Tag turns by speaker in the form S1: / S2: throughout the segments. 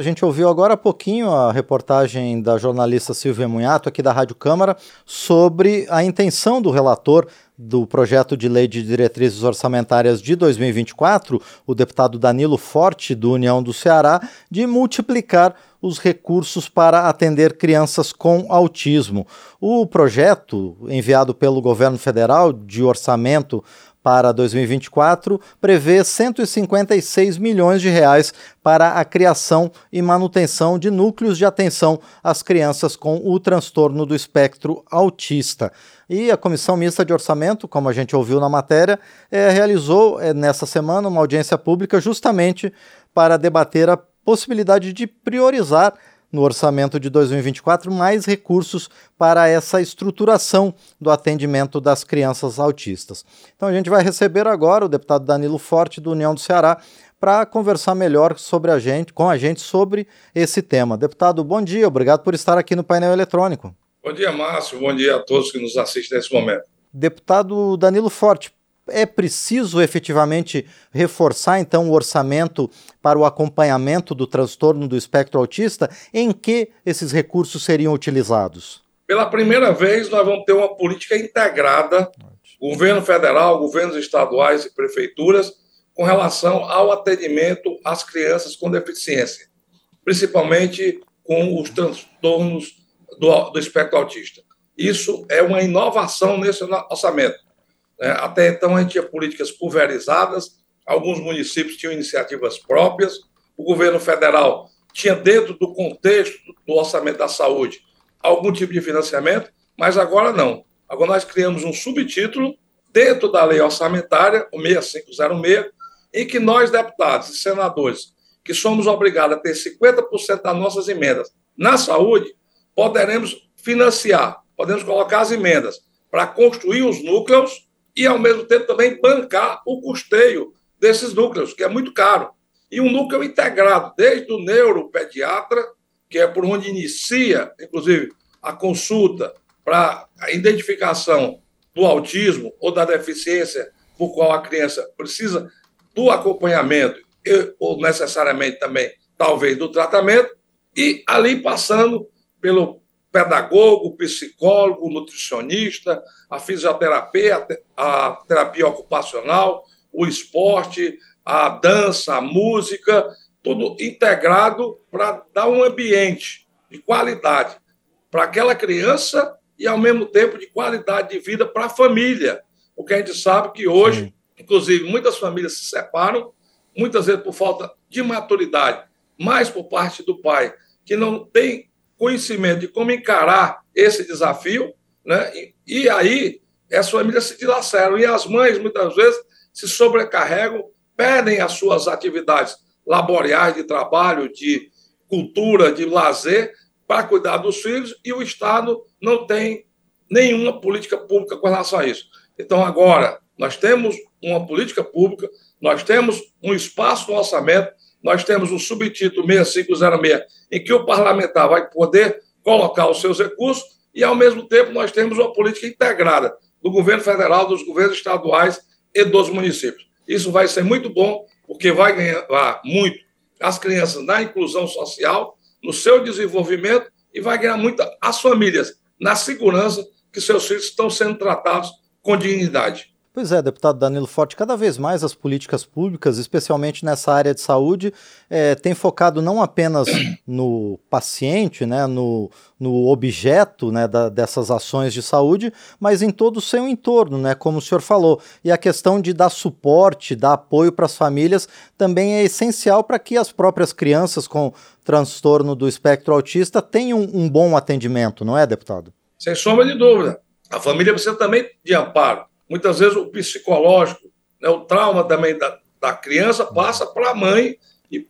S1: A gente ouviu agora há pouquinho a reportagem da jornalista Silvia Munhato, aqui da Rádio Câmara, sobre a intenção do relator do projeto de lei de diretrizes orçamentárias de 2024, o deputado Danilo Forte, do União do Ceará, de multiplicar os recursos para atender crianças com autismo. O projeto, enviado pelo governo federal de orçamento para 2024 prevê 156 milhões de reais para a criação e manutenção de núcleos de atenção às crianças com o transtorno do espectro autista. E a Comissão Mista de Orçamento, como a gente ouviu na matéria, é, realizou é, nessa semana uma audiência pública justamente para debater a possibilidade de priorizar no orçamento de 2024 mais recursos para essa estruturação do atendimento das crianças autistas. Então a gente vai receber agora o deputado Danilo Forte do União do Ceará para conversar melhor sobre a gente, com a gente sobre esse tema. Deputado, bom dia, obrigado por estar aqui no painel eletrônico.
S2: Bom dia, Márcio. Bom dia a todos que nos assistem nesse momento.
S1: Deputado Danilo Forte, é preciso efetivamente reforçar então o orçamento para o acompanhamento do transtorno do espectro autista? Em que esses recursos seriam utilizados?
S2: Pela primeira vez, nós vamos ter uma política integrada, governo federal, governos estaduais e prefeituras, com relação ao atendimento às crianças com deficiência, principalmente com os transtornos do, do espectro autista. Isso é uma inovação nesse orçamento. Né? Até então, a gente tinha políticas pulverizadas, alguns municípios tinham iniciativas próprias, o governo federal tinha, dentro do contexto do orçamento da saúde, algum tipo de financiamento, mas agora não. Agora nós criamos um subtítulo dentro da lei orçamentária, o 6506, em que nós, deputados e senadores, que somos obrigados a ter 50% das nossas emendas na saúde, poderemos financiar, podemos colocar as emendas para construir os núcleos e, ao mesmo tempo, também bancar o custeio desses núcleos, que é muito caro. E um núcleo integrado, desde o neuropediatra, que é por onde inicia, inclusive, a consulta para a identificação do autismo ou da deficiência por qual a criança precisa do acompanhamento, ou necessariamente também, talvez, do tratamento, e ali passando pelo pedagogo, psicólogo, nutricionista, a fisioterapia, a terapia ocupacional, o esporte, a dança, a música, tudo integrado para dar um ambiente de qualidade para aquela criança e, ao mesmo tempo, de qualidade de vida para a família. Porque a gente sabe que hoje, Sim. inclusive, muitas famílias se separam, muitas vezes por falta de maturidade, mais por parte do pai, que não tem conhecimento de como encarar esse desafio, né? E, e aí as famílias se dilaceram e as mães muitas vezes se sobrecarregam, perdem as suas atividades laboriais de trabalho, de cultura, de lazer para cuidar dos filhos e o Estado não tem nenhuma política pública com relação a isso. Então agora nós temos uma política pública, nós temos um espaço no orçamento nós temos um subtítulo 6506, em que o parlamentar vai poder colocar os seus recursos, e, ao mesmo tempo, nós temos uma política integrada do governo federal, dos governos estaduais e dos municípios. Isso vai ser muito bom, porque vai ganhar muito as crianças na inclusão social, no seu desenvolvimento, e vai ganhar muito as famílias na segurança que seus filhos estão sendo tratados com dignidade.
S1: Pois é, deputado Danilo Forte, cada vez mais as políticas públicas, especialmente nessa área de saúde, é, têm focado não apenas no paciente, né, no, no objeto né, da, dessas ações de saúde, mas em todo o seu entorno, né, como o senhor falou. E a questão de dar suporte, dar apoio para as famílias também é essencial para que as próprias crianças com transtorno do espectro autista tenham um bom atendimento, não é, deputado?
S2: Sem sombra de dúvida. A família precisa também de amparo muitas vezes o psicológico, né, o trauma também da, da criança passa para a mãe e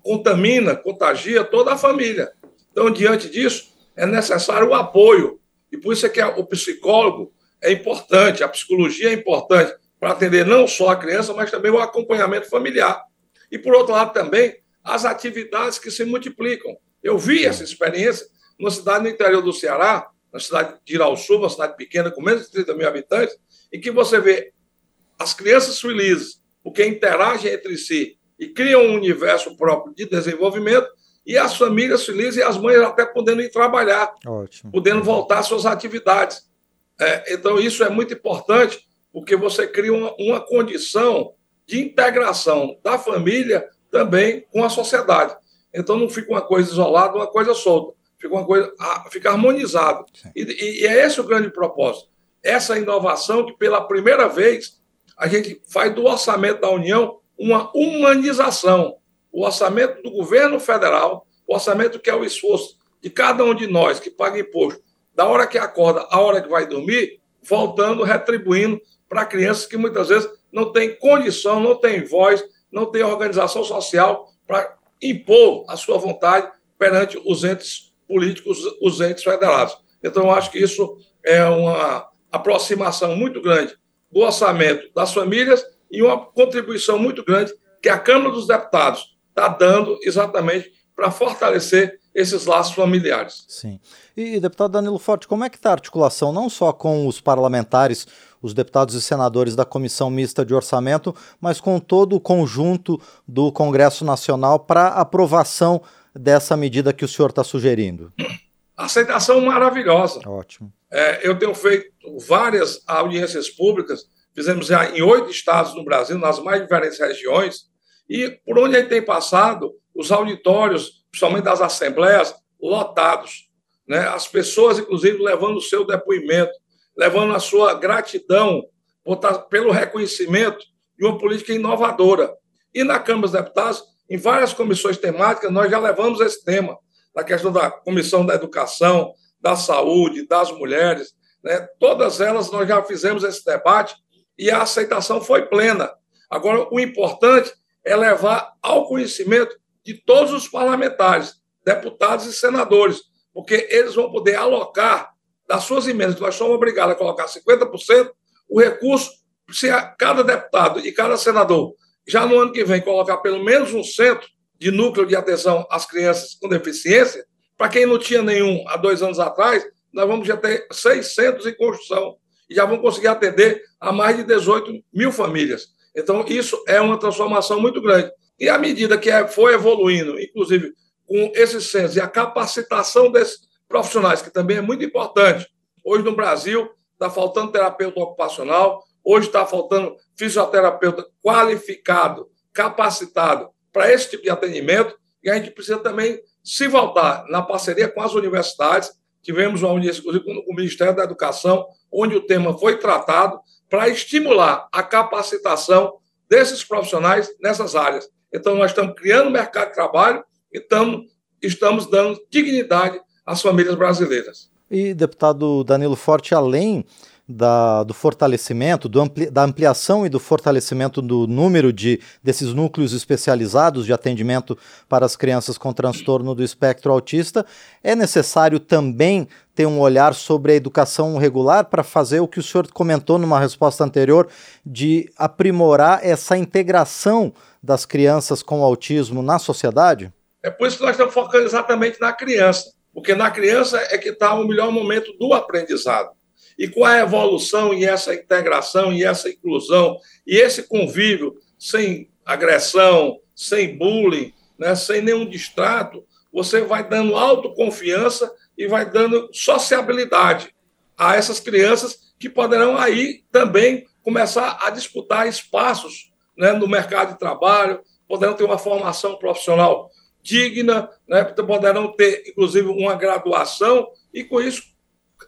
S2: contamina, contagia toda a família. Então, diante disso, é necessário o apoio. E por isso é que o psicólogo é importante, a psicologia é importante para atender não só a criança, mas também o acompanhamento familiar. E, por outro lado, também as atividades que se multiplicam. Eu vi essa experiência numa cidade no interior do Ceará, na cidade de Irauçu, uma cidade pequena com menos de 30 mil habitantes, em que você vê as crianças felizes, porque interagem entre si e criam um universo próprio de desenvolvimento, e as famílias felizes e as mães até podendo ir trabalhar,
S1: Ótimo.
S2: podendo voltar às suas atividades. É, então, isso é muito importante, porque você cria uma, uma condição de integração da família também com a sociedade. Então, não fica uma coisa isolada, uma coisa solta, fica uma coisa, fica harmonizado. E, e é esse o grande propósito. Essa inovação que, pela primeira vez, a gente faz do orçamento da União uma humanização o orçamento do governo federal, o orçamento que é o esforço de cada um de nós que paga imposto, da hora que acorda à hora que vai dormir, voltando, retribuindo para crianças que muitas vezes não têm condição, não têm voz, não têm organização social para impor a sua vontade perante os entes políticos, os entes federados. Então, eu acho que isso é uma aproximação muito grande do orçamento das famílias e uma contribuição muito grande que a Câmara dos Deputados está dando exatamente para fortalecer esses laços familiares.
S1: Sim. E, deputado Danilo Forte, como é que está a articulação não só com os parlamentares, os deputados e senadores da Comissão Mista de Orçamento, mas com todo o conjunto do Congresso Nacional para aprovação dessa medida que o senhor está sugerindo?
S2: Aceitação maravilhosa.
S1: Ótimo.
S2: É, eu tenho feito várias audiências públicas, fizemos já em oito estados no Brasil, nas mais diferentes regiões, e por onde ele tem passado, os auditórios, principalmente das assembleias, lotados. Né? As pessoas, inclusive, levando o seu depoimento, levando a sua gratidão pelo reconhecimento de uma política inovadora. E na Câmara dos Deputados, em várias comissões temáticas, nós já levamos esse tema, na questão da Comissão da Educação, da Saúde, das Mulheres, né? todas elas nós já fizemos esse debate e a aceitação foi plena. Agora, o importante é levar ao conhecimento de todos os parlamentares, deputados e senadores, porque eles vão poder alocar das suas emendas, nós somos obrigados a colocar 50%, o recurso, se cada deputado e cada senador, já no ano que vem, colocar pelo menos um centro de núcleo de atenção às crianças com deficiência, para quem não tinha nenhum há dois anos atrás, nós vamos já ter 600 em construção e já vamos conseguir atender a mais de 18 mil famílias. Então, isso é uma transformação muito grande. E à medida que é, foi evoluindo, inclusive com esses centros e a capacitação desses profissionais, que também é muito importante. Hoje no Brasil está faltando terapeuta ocupacional, hoje está faltando fisioterapeuta qualificado, capacitado para esse tipo de atendimento, e a gente precisa também se voltar na parceria com as universidades. Tivemos uma audiência, inclusive, com o Ministério da Educação, onde o tema foi tratado para estimular a capacitação desses profissionais nessas áreas. Então, nós estamos criando mercado de trabalho e estamos, estamos dando dignidade às famílias brasileiras.
S1: E, deputado Danilo Forte, além da, do fortalecimento, do ampli, da ampliação e do fortalecimento do número de, desses núcleos especializados de atendimento para as crianças com transtorno do espectro autista, é necessário também ter um olhar sobre a educação regular para fazer o que o senhor comentou numa resposta anterior, de aprimorar essa integração das crianças com autismo na sociedade?
S2: É por isso que nós estamos focando exatamente na criança, porque na criança é que está o melhor momento do aprendizado. E com a evolução e essa integração e essa inclusão? E esse convívio sem agressão, sem bullying, né, sem nenhum distrato, você vai dando autoconfiança e vai dando sociabilidade a essas crianças que poderão aí também começar a disputar espaços né, no mercado de trabalho, poderão ter uma formação profissional digna, né, poderão ter, inclusive, uma graduação e, com isso,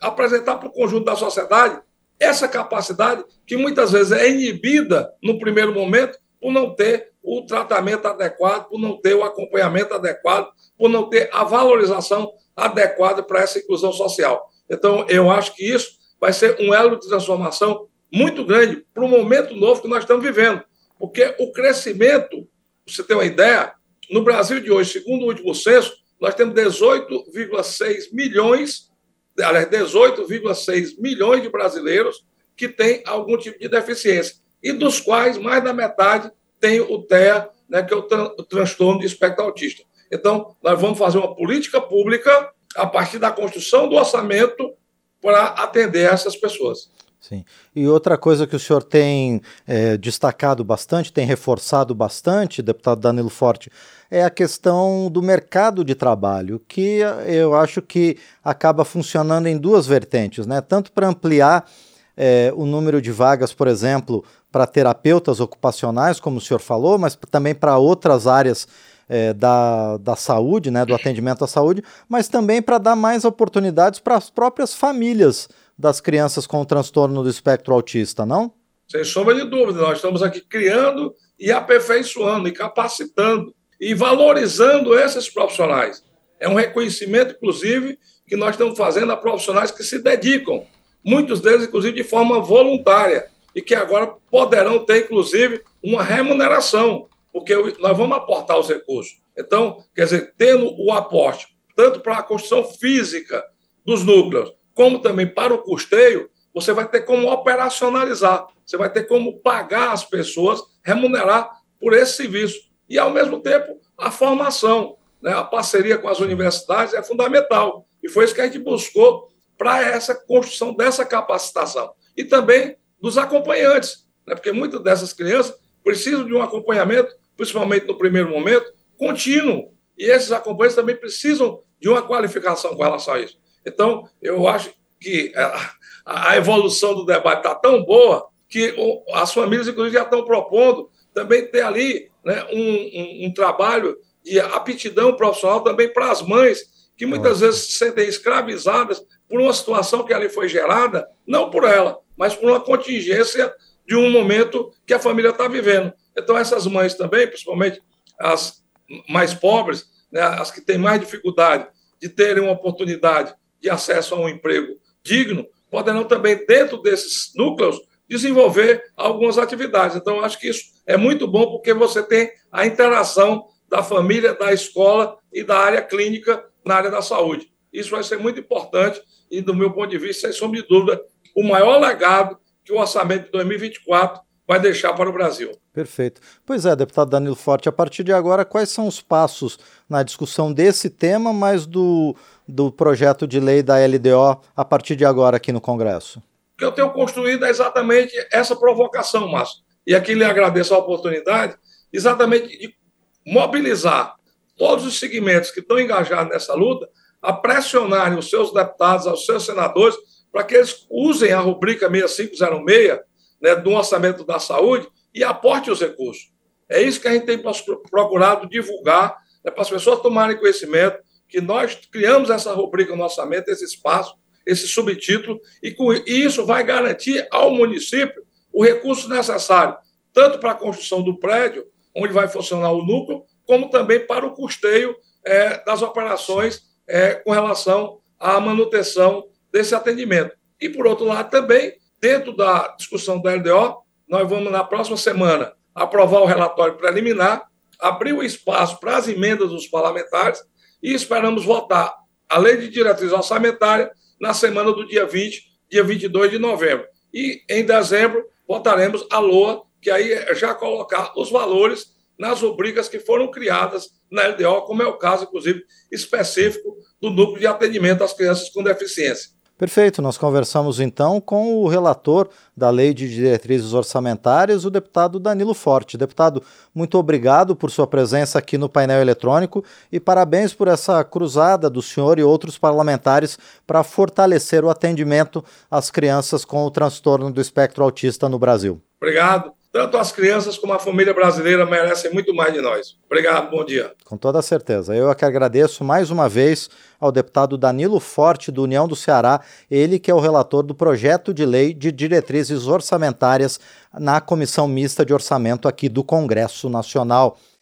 S2: apresentar para o conjunto da sociedade essa capacidade que muitas vezes é inibida no primeiro momento por não ter o tratamento adequado, por não ter o acompanhamento adequado, por não ter a valorização adequada para essa inclusão social. Então, eu acho que isso vai ser um elo de transformação muito grande para o momento novo que nós estamos vivendo. Porque o crescimento, você tem uma ideia, no Brasil de hoje, segundo o último censo, nós temos 18,6 milhões aliás, 18,6 milhões de brasileiros que têm algum tipo de deficiência, e dos quais mais da metade tem o TEA, né, que é o, tran o transtorno de espectro autista. Então, nós vamos fazer uma política pública a partir da construção do orçamento para atender essas pessoas.
S1: Sim. E outra coisa que o senhor tem é, destacado bastante, tem reforçado bastante, deputado Danilo Forte, é a questão do mercado de trabalho, que eu acho que acaba funcionando em duas vertentes, né? Tanto para ampliar é, o número de vagas, por exemplo, para terapeutas ocupacionais, como o senhor falou, mas também para outras áreas é, da, da saúde, né, do atendimento à saúde, mas também para dar mais oportunidades para as próprias famílias das crianças com transtorno do espectro autista, não?
S2: Sem sombra de dúvida, nós estamos aqui criando e aperfeiçoando e capacitando e valorizando esses profissionais. É um reconhecimento, inclusive, que nós estamos fazendo a profissionais que se dedicam, muitos deles, inclusive, de forma voluntária, e que agora poderão ter, inclusive, uma remuneração, porque nós vamos aportar os recursos. Então, quer dizer, tendo o aporte, tanto para a construção física dos núcleos, como também para o custeio, você vai ter como operacionalizar, você vai ter como pagar as pessoas, remunerar por esse serviço. E, ao mesmo tempo, a formação, né? a parceria com as universidades é fundamental. E foi isso que a gente buscou para essa construção dessa capacitação. E também dos acompanhantes, né? porque muitas dessas crianças precisam de um acompanhamento, principalmente no primeiro momento, contínuo. E esses acompanhantes também precisam de uma qualificação com relação a isso. Então, eu acho que a, a evolução do debate está tão boa que as famílias, inclusive, já estão propondo também ter ali né, um, um, um trabalho de aptidão profissional também para as mães, que muitas vezes se sentem escravizadas por uma situação que ali foi gerada, não por ela, mas por uma contingência de um momento que a família está vivendo. Então, essas mães também, principalmente as mais pobres, né, as que têm mais dificuldade de terem uma oportunidade de acesso a um emprego digno, poderão também, dentro desses núcleos, desenvolver algumas atividades. Então, acho que isso é muito bom porque você tem a interação da família, da escola e da área clínica na área da saúde. Isso vai ser muito importante e, do meu ponto de vista, sem sombra de dúvida, o maior legado que o orçamento de 2024 vai deixar para o Brasil.
S1: Perfeito. Pois é, deputado Danilo Forte, a partir de agora, quais são os passos na discussão desse tema, mas do, do projeto de lei da LDO a partir de agora aqui no Congresso?
S2: O que eu tenho construído é exatamente essa provocação, Márcio. E aqui lhe agradeço a oportunidade, exatamente de mobilizar todos os segmentos que estão engajados nessa luta a pressionarem os seus deputados, os seus senadores, para que eles usem a rubrica 6506 né, do orçamento da saúde e aporte os recursos. É isso que a gente tem procurado divulgar, né, para as pessoas tomarem conhecimento que nós criamos essa rubrica no orçamento, esse espaço, esse subtítulo, e com isso vai garantir ao município o recurso necessário, tanto para a construção do prédio, onde vai funcionar o núcleo, como também para o custeio é, das operações é, com relação à manutenção desse atendimento. E, por outro lado, também Dentro da discussão da LDO, nós vamos, na próxima semana, aprovar o relatório preliminar, abrir o espaço para as emendas dos parlamentares e esperamos votar a lei de diretriz orçamentária na semana do dia 20, dia 22 de novembro. E em dezembro votaremos a LOA, que aí é já colocar os valores nas rubricas que foram criadas na LDO, como é o caso, inclusive, específico do núcleo de atendimento às crianças com deficiência.
S1: Perfeito, nós conversamos então com o relator da Lei de Diretrizes Orçamentárias, o deputado Danilo Forte. Deputado, muito obrigado por sua presença aqui no painel eletrônico e parabéns por essa cruzada do senhor e outros parlamentares para fortalecer o atendimento às crianças com o transtorno do espectro autista no Brasil.
S2: Obrigado. Tanto as crianças como a família brasileira merecem muito mais de nós. Obrigado, bom dia.
S1: Com toda certeza. Eu é que agradeço mais uma vez ao deputado Danilo Forte, do União do Ceará, ele que é o relator do projeto de lei de diretrizes orçamentárias na Comissão Mista de Orçamento aqui do Congresso Nacional.